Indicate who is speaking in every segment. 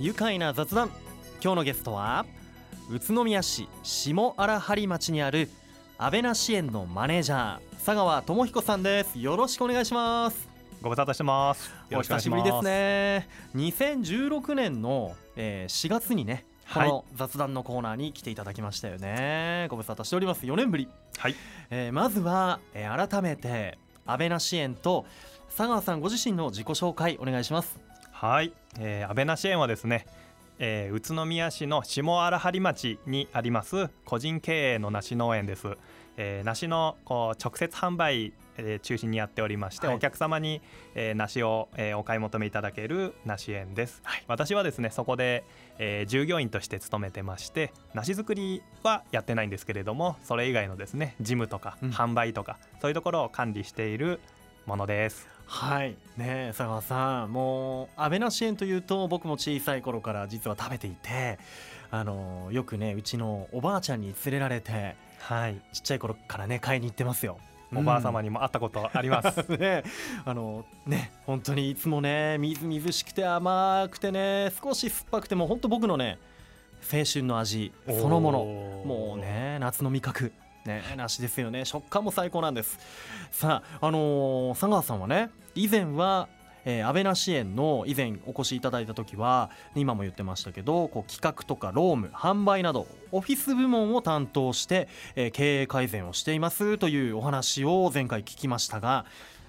Speaker 1: 愉快な雑談。今日のゲストは宇都宮市下荒張町にある安倍名支援のマネージャー佐川智彦さんです。よろしくお願いします。
Speaker 2: ご無沙汰してます。
Speaker 1: お久しぶりですね。2016年の、えー、4月にねこの雑談のコーナーに来ていただきましたよね、はい、ご無沙汰しております。4年ぶり、
Speaker 2: はい。
Speaker 1: えー、まずは、えー、改めて安倍名支援と佐川さんご自身の自己紹介お願いします
Speaker 2: はい、えー、安倍名支援はですねえー、宇都宮市の下荒張町にあります個人経営の梨農園です、えー、梨のこう直接販売、えー、中心にやっておりまして、はい、お客様に、えー、梨を、えー、お買い求めいただける梨園です、はい、私はですねそこで、えー、従業員として勤めてまして梨作りはやってないんですけれどもそれ以外のですね事務とか、販売とかそういうところを管理しているものです
Speaker 1: はい。ね佐川さんもう安倍な支援というと僕も小さい頃から実は食べていてあのよくねうちのおばあちゃんに連れられて、はい、ちっちゃい頃からね買いに行ってますよ。
Speaker 2: おばあ様にも会ったことあります、
Speaker 1: ね、あのね本当にいつもねみずみずしくて甘くてね少し酸っぱくても本当僕のね青春の味そのもの。もうね夏の味覚ね梨ですよね。食感も最高なんです。さああのー、佐川さんはね以前はえー、安倍な支援の以前お越しいただいた時は今も言ってましたけどこう企画とか労務販売などオフィス部門を担当して、えー、経営改善をしていますというお話を前回聞きましたが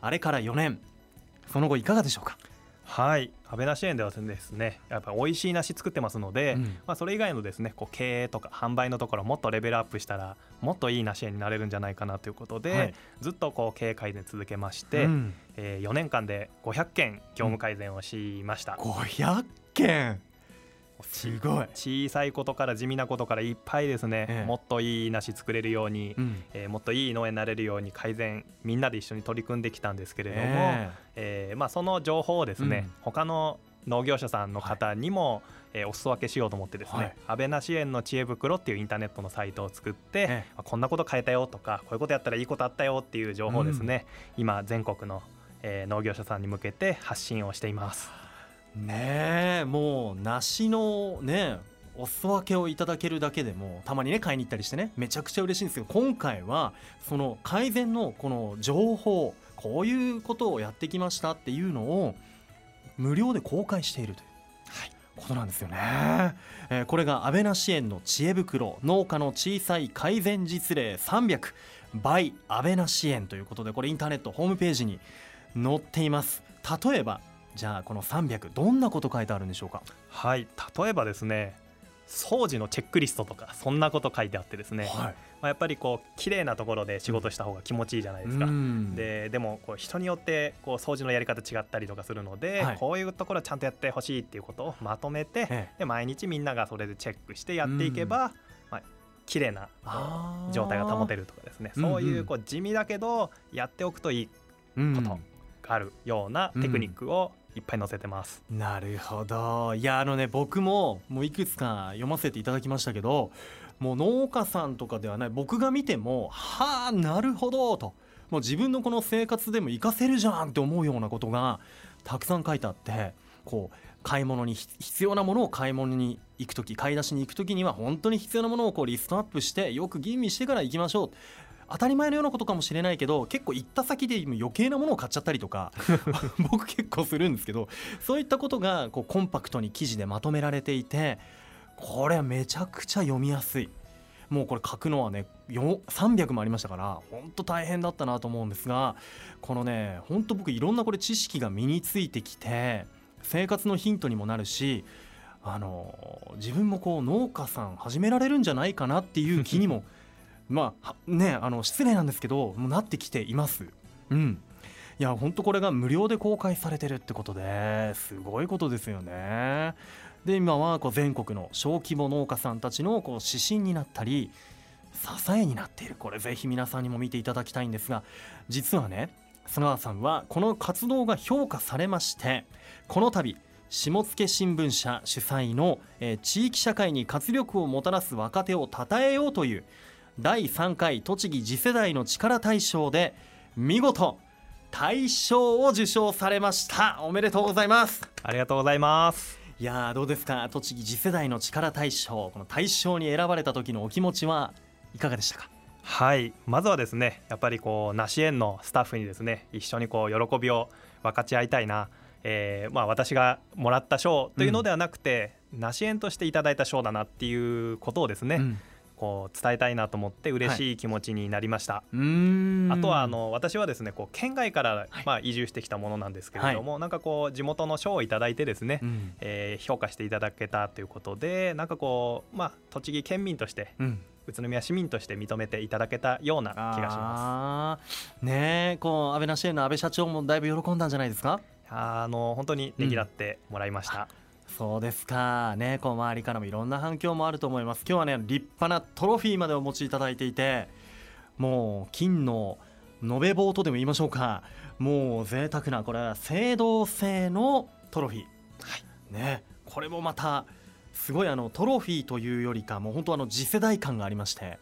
Speaker 1: あれから4年。その後いかがでしょうか？
Speaker 2: はい。安倍梨園ではですねやっぱり美味しい梨作ってますので、うん、まあ、それ以外のですねこう経営とか販売のところもっとレベルアップしたらもっといい梨園になれるんじゃないかなということで、はい、ずっとこう経営改善続けまして、うん、えー、4年間で500件業務改善をしました。
Speaker 1: うん、500件すごい。
Speaker 2: 小さいことから地味なことからいっぱいですね、ええ、もっといい梨作れるように、うん、えー、もっといい農園になれるように改善みんなで一緒に取り組んできたんですけれども、ええ。ー、まあ、その情報をですね、うん、他の農業者さんの方にも、はい、えー、お裾分けしようと思ってですね、はい、安倍梨園の知恵袋っていうインターネットのサイトを作って、ええ、こんなこと変えたよとかこういうことやったらいいことあったよっていう情報をですね、うん、今全国の、えー、農業者さんに向けて発信をしています。
Speaker 1: ねえもう梨のねお裾分けをいただけるだけでもたまにね買いに行ったりしてねめちゃくちゃ嬉しいんですけど今回はその改善のこの情報こういうことをやってきましたっていうのを無料で公開しているという。ことなんですよね、えー、これが安倍な支援の知恵袋農家の小さい改善実例300 by 安倍な支援ということでこれインターネットホームページに載っています例えばじゃあこの300どんなこと書いてあるんでしょうか？
Speaker 2: はい例えばですね掃除のチェックリストとかそんなこと書いてあってですね、はい、まあ、やっぱりこう綺麗なところで仕事した方が気持ちいいじゃないですか、うん、ででもこう人によってこう掃除のやり方違ったりとかするので、はい、こういうところはちゃんとやってほしいっていうことをまとめて、ええ、で毎日みんながそれでチェックしてやっていけば、うんまあ、綺麗な状態が保てるとかですね。そういうこう地味だけどやっておくといいことがあるようなテクニックをいっぱい載せてます。
Speaker 1: なるほど。いやあのね僕ももういくつか読ませていただきましたけどもう農家さんとかではない。僕が見てもはあなるほどと。もう自分のこの生活でも活かせるじゃんって思うようなことがたくさん書いてあってこう買い物に必要なものを買い物に行く時買い出しに行く時には本当に必要なものをこうリストアップしてよく吟味してから行きましょう。当たり前のようなことかもしれないけど結構行った先で余計なものを買っちゃったりとか 僕結構するんですけどそういったことがこうコンパクトに記事でまとめられていてこれはめちゃくちゃ読みやすい。もうこれ書くのはね300もありましたから本当大変だったなと思うんですがこのね本当僕いろんなこれ知識が身についてきて生活のヒントにもなるしあの自分もこう農家さん始められるんじゃないかなっていう気にもまあねあの失礼なんですけどもうなってきています。うんいや本当これが無料で公開されてるってことですごいことですよね。で今はこう全国の小規模農家さんたちのこう指針になったり支えになっているこれぜひ皆さんにも見ていただきたいんですが実はね砂川さんはこの活動が評価されましてこの度下野新聞社主催の、えー、地域社会に活力をもたらす若手を称えようという第3回栃木次世代の力大賞で見事大賞を受賞されました。おめでとうございます。
Speaker 2: ありがとうございます。
Speaker 1: いやどうですか？栃木次世代の力大賞この大賞に選ばれた時のお気持ちはいかがでしたか？
Speaker 2: はい。まずはですねやっぱりこう梨園のスタッフにですね一緒にこう喜びを分かち合いたいな、えー、まあ私がもらった賞というのではなくて、うん、梨園としていただいた賞だなっていうことをですね、うんこう伝えたいなと思って嬉しい気持ちになりました、はい、あとはあの私はですねこう県外からまあ移住してきたものなんですけれども、はい、なんかこう地元の賞を頂いてですね、うん、えー、評価していただけたということでなんかこうまあ栃木県民として、うん。宇都宮市民として認めていただけたような気がしま
Speaker 1: す。ねこう安倍なし園の安倍社長もだいぶ喜んだんじゃないですか？
Speaker 2: あの本当にねぎらってもらいました。
Speaker 1: うん、そうですか。ねこう周りからもいろんな反響もあると思います。今日はね立派なトロフィーまでお持ちいただいていてもう金の延べ棒とでも言いましょうか。もう贅沢なこれは青銅製のトロフィー、はい、ねこれもまたすごいあのトロフィーというよりかもう本当あの次世代感がありまして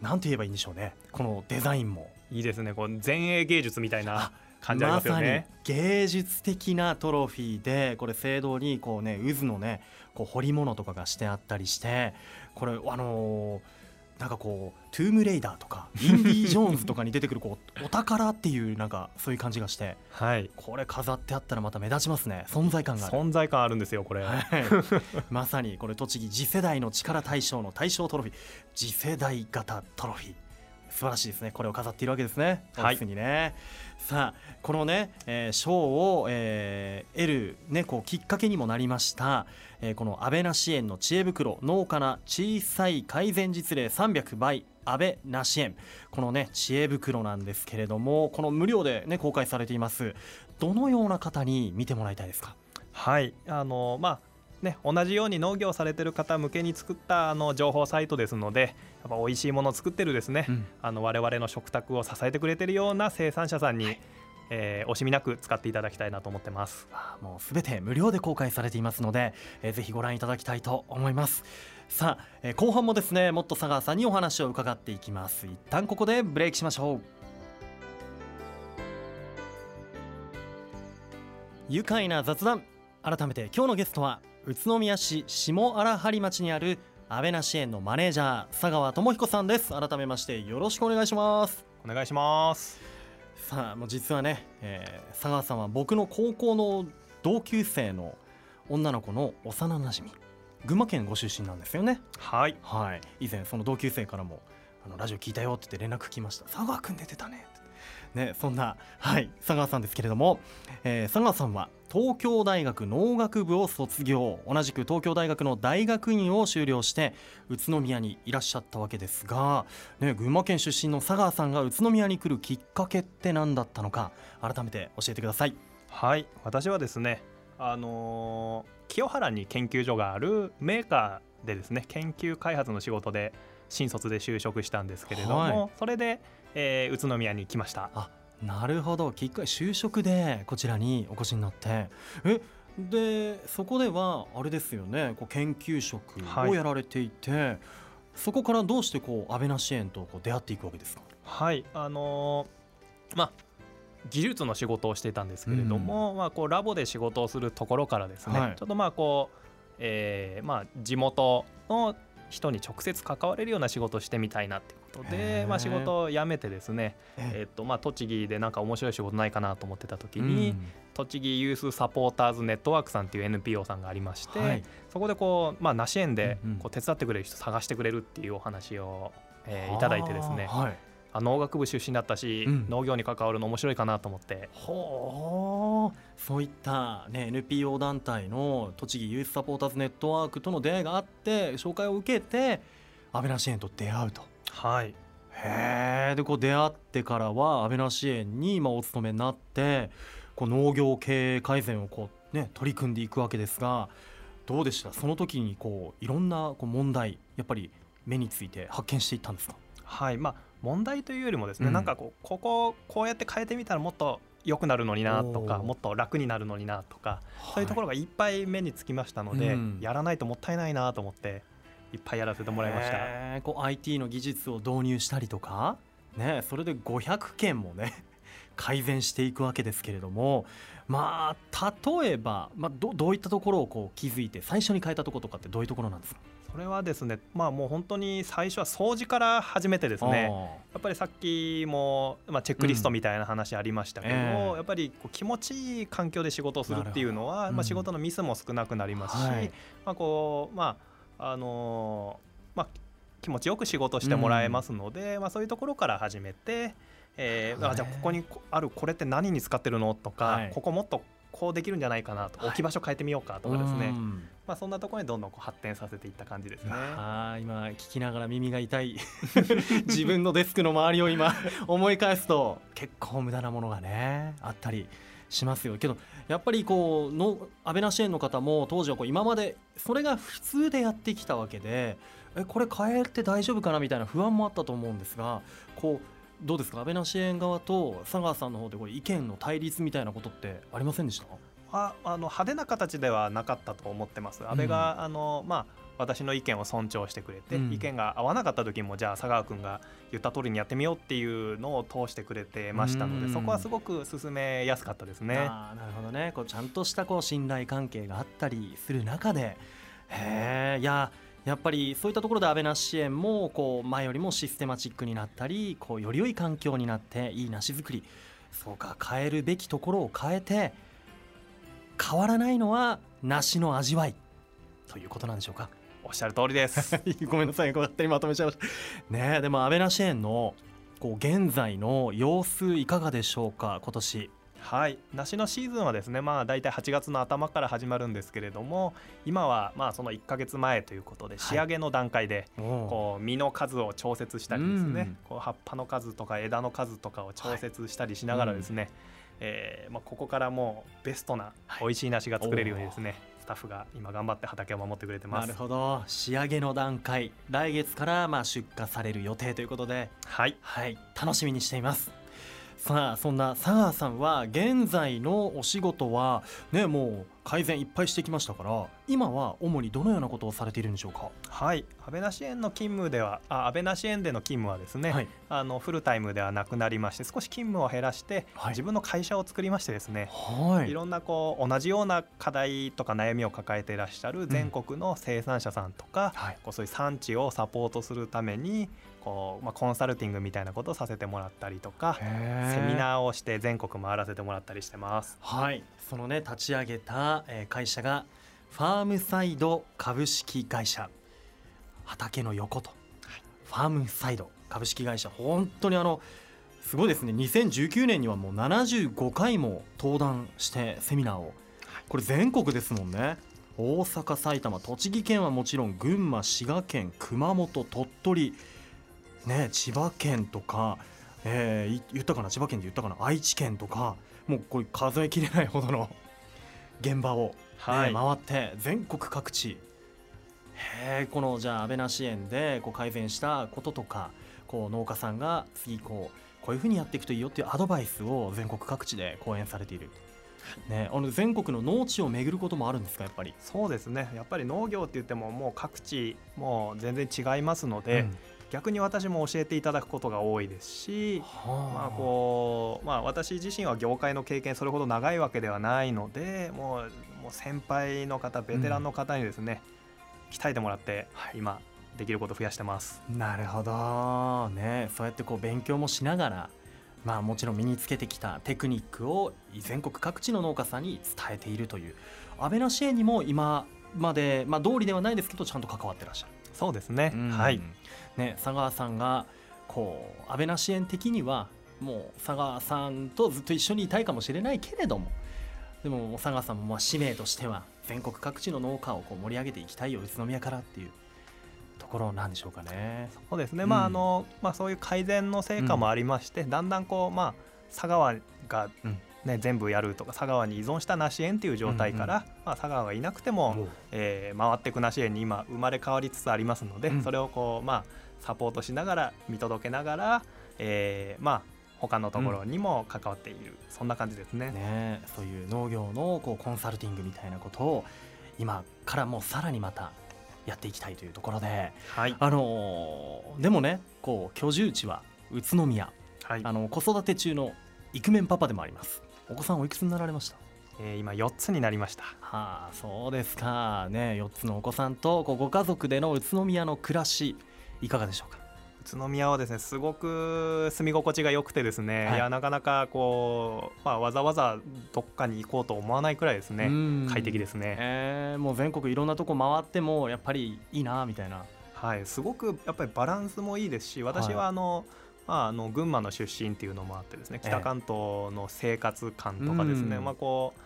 Speaker 1: なんて言えばいいんでしょうね。このデザインも。
Speaker 2: いいですね。こう前衛芸術みたいな感じありますよね、
Speaker 1: ま、芸術的なトロフィーでこれ聖堂にこうね渦のねこう彫り物とかがしてあったりしてこれあのーなんかこうトゥームレイダーとかインディ・ジョーンズとかに出てくるこう お宝っていうなんかそういう感じがして、
Speaker 2: はい、
Speaker 1: これ飾ってあったらまた目立ちますね。存在感が
Speaker 2: 存在感あるんですよこれ、はい、
Speaker 1: まさにこれ栃木次世代の力大賞の大賞トロフィー。次世代型トロフィー素晴らしいですね。これを飾っているわけですね。オフィスにね、さあこのね、えー、賞を、えー、得るねこうきっかけにもなりました、えー、この安倍な支援の知恵袋農家な小さい改善実例300倍安倍な支援このね知恵袋なんですけれどもこの無料でね公開されています。どのような方に見てもらいたいですか？
Speaker 2: はい。あのまあね、同じように農業されてる方向けに作ったあの情報サイトですのでやっぱ美味しいものを作ってるですね、うん、あの我々の食卓を支えてくれてるような生産者さんに、はい、えー、惜しみなく使っていただきたいなと思ってます。
Speaker 1: もうすべて無料で公開されていますので、えー、ぜひご覧いただきたいと思います。さあ、えー、後半もですねもっと佐川さんにお話を伺っていきます。一旦ここでブレイクしましょう。愉快な雑談。改めて今日のゲストは宇都宮市下荒張町にある安倍な支援のマネージャー佐川智彦さんです。改めましてよろしくお願いします。
Speaker 2: お願いします。
Speaker 1: さあもう実はね、えー、佐川さんは僕の高校の同級生の女の子の幼なじみ群馬県ご出身なんですよね。
Speaker 2: はい、
Speaker 1: はい、以前その同級生からもあのラジオ聞いたよって言って連絡来ました。佐川君出てたねね、そんな、はい、佐川さんですけれども、えー、佐川さんは東京大学農学部を卒業同じく東京大学の大学院を修了して宇都宮にいらっしゃったわけですが、ね、群馬県出身の佐川さんが宇都宮に来るきっかけって何だったのか改めて教えてください。
Speaker 2: はい私はですねあのー、清原に研究所があるメーカーでですね研究開発の仕事で新卒で就職したんですけれども、はい、それでえー、宇都宮に来ました。
Speaker 1: あなるほど。きっかけ就職でこちらにお越しになって。えでそこではあれですよね。こう研究職をやられていて、はい、そこからどうしてこう安倍な支援とこう出会っていくわけですか？
Speaker 2: はい。あのー、まあ技術の仕事をしていたんですけれども、うん、まあ、こうラボで仕事をするところからですね、はい、ちょっとまあこう、えーまあ、地元の人に直接関われるような仕事をしてみたいなっていうことで、まあ、仕事を辞めてですね、えっとまあ、栃木でなんか面白い仕事ないかなと思ってた時に、うん、栃木ユースサポーターズネットワークさんっていう NPO さんがありまして、はい、そこでこう、まあ、梨園でこう手伝ってくれる人探してくれるっていうお話を、えー、いただいてですね、はい。あ農学部出身だったし、うん、農業に関わるの面白いかなと思って
Speaker 1: そういった、ね、NPO 団体の栃木ユースサポーターズネットワークとの出会いがあって紹介を受けて安倍な支援と出会うと。
Speaker 2: はい。
Speaker 1: へえでこう出会ってからは安倍な支援に今お勤めになってこう農業経営改善をこう、ね、取り組んでいくわけですがどうでした？その時にこういろんなこう問題やっぱり目について発見していったんですか？
Speaker 2: はい。まあ問題というよりもですね、うん、なんかこうこここうやって変えてみたらもっと良くなるのになとかもっと楽になるのになとか、そういうところがいっぱい目につきましたので、うん、やらないともったいないなと思っていっぱいやらせてもらいました。
Speaker 1: こう IT の技術を導入したりとか、ね、それで500件もね 改善していくわけですけれどもまあ例えば、まあ、どどういったところをこう気づいて最初に変えたところとかってどういうところなんですか？
Speaker 2: それはですねまあもう本当に最初は掃除から始めてですねやっぱりさっきも、まあ、チェックリストみたいな話ありましたけど、うんえ。ー、やっぱりこう気持ちいい環境で仕事をするっていうのは、まあ、仕事のミスも少なくなりますし、はい、まあこうまああのー、まあ気持ちよく仕事してもらえますので、うん、まあ、そういうところから始めて、えー、あじゃあここにあるこれって何に使ってるのとか、はい、ここもっとこうできるんじゃないかなと、置き場所変えてみようかとかですね、まあ、そんなところにどんどんこう発展させていった感じですね。
Speaker 1: あ今聞きながら耳が痛い。自分のデスクの周りを今思い返すと結構無駄なものがねあったりしますよ。けどやっぱりこうの安倍な支援の方も当時はこう今までそれが普通でやってきたわけでえこれ変えて大丈夫かなみたいな不安もあったと思うんですがこうどうですか？安倍な支援側と佐川さんの方でこれ意見の対立みたいなことってありませんでした？
Speaker 2: ああの派手な形ではなかったと思ってます。安倍が、うん、あのまあ私の意見を尊重してくれて、うん、意見が合わなかった時もじゃあ佐川君が言った通りにやってみようっていうのを通してくれてましたので、うん、そこはすごく進めやすかったですね。
Speaker 1: あなるほどねこうちゃんとしたこう信頼関係があったりする中でへえいややっぱりそういったところで安倍なし支援もこう前よりもシステマチックになったりこうより良い環境になっていい梨作りそうか変えるべきところを変えて変わらないのは梨の味わいということなんでしょうか。
Speaker 2: おっしゃる通りです。
Speaker 1: ごめんなさい勝手にまとめちゃいました。ねでも安倍な支援のこう現在の様子いかがでしょうか今年。
Speaker 2: はい。梨のシーズンはですねまあ大体8月の頭から始まるんですけれども今はまあその1か月前ということで仕上げの段階でこう実の数を調節したりですね、こう葉っぱの数とか枝の数とかを調節したりしながらですね、えーまあ、ここからもうベストな美味しい梨が作れるようにですね、スタッフが今頑張って畑を守ってくれてます。
Speaker 1: なるほど。仕上げの段階来月からまあ出荷される予定ということで。
Speaker 2: はい、
Speaker 1: はい、楽しみにしています。さあそんな佐川さんは現在のお仕事はねもう改善いっぱいしてきましたから今は主にどのようなことをされているんでしょうか？
Speaker 2: はい。安倍な支援の勤務ではあ安倍な支援での勤務はですね、はい、あのフルタイムではなくなりまして少し勤務を減らして、はい、自分の会社を作りましてですね、はい、いろんなこう同じような課題とか悩みを抱えていらっしゃる全国の生産者さんとか、うん、こうそういう産地をサポートするためにこう、まあ、コンサルティングみたいなことをさせてもらったりとかセミナーをして全国回らせてもらったりしてます。
Speaker 1: はい。そのね立ち上げた会社がファームサイド株式会社畑の横と、はい、ファームサイド株式会社本当にあのすごいですね。2019年にはもう75回も登壇してセミナーを。これ全国ですもんね。大阪埼玉栃木県はもちろん群馬滋賀県熊本鳥取ね千葉県とか、えー、言ったかな？千葉県で言ったかな？愛知県とかもうこれ数えきれないほどの現場を、ね、はい、回って全国各地。へこのじゃあ安倍な支援でこう改善したこととかこう農家さんが次こうこういうふうにやっていくといいよっていうアドバイスを全国各地で講演されている。ね、あの全国の農地を巡ることもあるんですかやっぱり？
Speaker 2: そうですね。やっぱり農業って言ってももう各地もう全然違いますので、うん、逆に私も教えていただくことが多いですし、はあ、まあこうまあ、私自身は業界の経験それほど長いわけではないのでもうもう先輩の方ベテランの方にですね、うん、鍛えてもらって、はい、今できること増やしてます。
Speaker 1: なるほど。ねそうやってこう勉強もしながらまあもちろん身につけてきたテクニックを全国各地の農家さんに伝えているという。安倍の支援にも今まで、まあ、通りではないですけどちゃんと関わってらっしゃる
Speaker 2: そうですね、はい。
Speaker 1: ね佐川さんがこう安倍な支援的にはもう佐川さんとずっと一緒にいたいかもしれないけれどもでも佐川さんもまあ使命としては全国各地の農家をこう盛り上げていきたいよ宇都宮からっていうところなんでしょうかね。
Speaker 2: そうですね、うん、まああのまあ、そういう改善の成果もありまして、うん、だんだんこう、まあ、佐川が、ね、うん、全部やるとか佐川に依存した梨園っていう状態から、うんうん、まあ、佐川がいなくても、えー、回っていく梨園に今生まれ変わりつつありますので、それをこう、まあ、サポートしながら見届けながら、えー、まあ他のところにも関わっている、うん、そんな感じですね。
Speaker 1: ねそういう農業のこうコンサルティングみたいなことを今からもさらにまたやっていきたいというところで、はい、あのでもねこう居住地は宇都宮、はい、あの子育て中のイクメンパパでもありますお子さんおいくつになられました？
Speaker 2: えー、今4つになりました。
Speaker 1: はあそうですか。ね4つのお子さんとご家族での宇都宮の暮らしいかがでしょうか？
Speaker 2: 宇都宮はですねすごく住み心地が良くてですね、はい、いやなかなかこう、まあ、わざわざどっかに行こうと思わないくらいですね快適ですね、
Speaker 1: えー、もう全国いろんなとこ回ってもやっぱりいいなみたいな。
Speaker 2: はいすごくやっぱりバランスもいいですし私はあの、はいまあ、あの群馬の出身っていうのもあってですね北関東の生活感とかですね、えー、まあこう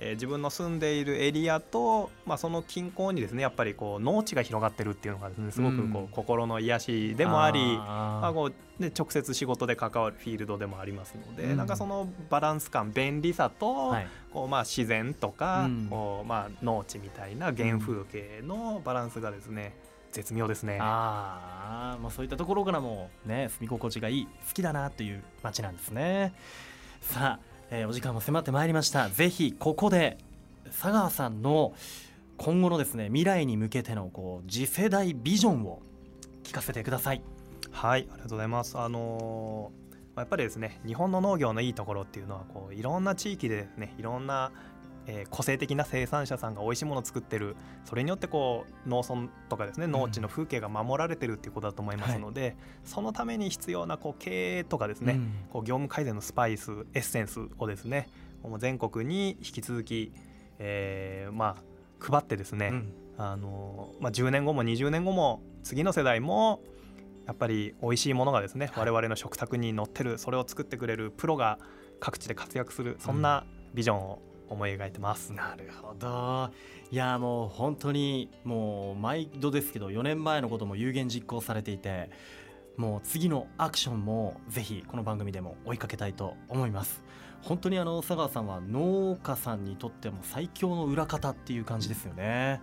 Speaker 2: えー、自分の住んでいるエリアと、まあ、その近郊にですねやっぱりこう農地が広がってるっていうのがですねすごくこう、心の癒しでもありまあ、こうで直接仕事で関わるフィールドでもありますので、うん、なんかそのバランス感便利さと、はい、こうまあ自然とか、うん、こうまあ農地みたいな原風景のバランスがですね、絶妙ですね。
Speaker 1: あ、まあ、そういったところからもね住み心地がいい好きだなという街なんですね。さあえー、お時間も迫ってまいりました。ぜひここで佐川さんの今後のですね未来に向けてのこう次世代ビジョンを聞かせてください。
Speaker 2: はいありがとうございます。あのー、やっぱりですね日本の農業のいいところっていうのはこういろんな地域でねいろんなえー、個性的な生産者さんが美味しいものを作ってるそれによってこう農村とかですね農地の風景が守られてるっていうことだと思いますので、はい、そのために必要なこう経営とかですね、うん、こう業務改善のスパイスエッセンスをですね全国に引き続き、えー、まあ配ってですね、うん、あのまあ、10年後も20年後も次の世代もやっぱり美味しいものがですね、はい、我々の食卓に載ってるそれを作ってくれるプロが各地で活躍するそんなビジョンを思い描いてます。
Speaker 1: なるほど。いやもう本当にもう毎度ですけど4年前のことも有言実行されていてもう次のアクションもぜひこの番組でも追いかけたいと思います。本当にあの佐川さんは農家さんにとっても最強の裏方っていう感じですよね。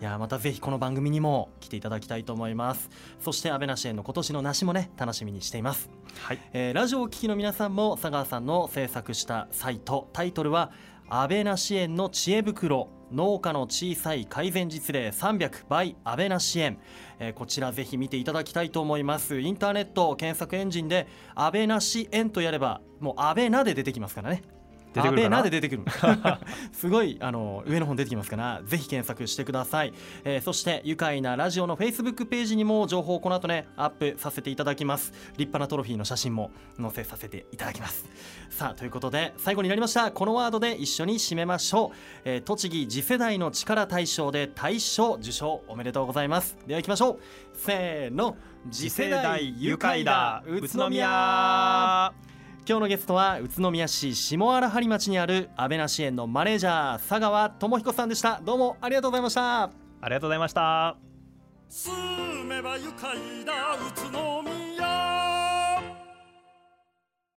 Speaker 1: いやまたぜひこの番組にも来ていただきたいと思います。そして安倍梨園の今年の梨もね楽しみにしています。はい、えー、ラジオを聴きの皆さんも佐川さんの制作したサイトタイトルは安倍な支援の知恵袋農家の小さい改善実例300 by 安倍な支援、えー、こちらぜひ見ていただきたいと思います。インターネット検索エンジンで安倍な支援とやればもう安倍なで出てきますからね。出てくるな。で出てくる すごいあの上の方出てきますからぜひ検索してください、えー、そして愉快なラジオのフェイスブックページにも情報をこの後ねアップさせていただきます。立派なトロフィーの写真も載せさせていただきます。さあということで最後になりました。このワードで一緒に締めましょう、えー、栃木次世代の力大賞で大賞受賞おめでとうございます。では行きましょう。せーの。
Speaker 2: 次世代愉快だ。宇都宮。
Speaker 1: 今日のゲストは宇都宮市下荒張町にある安倍な支援のマネージャー佐川智彦さんでした。どうもありがとうございました。
Speaker 2: ありがとうございました。
Speaker 3: 住めば愉快だ。宇都宮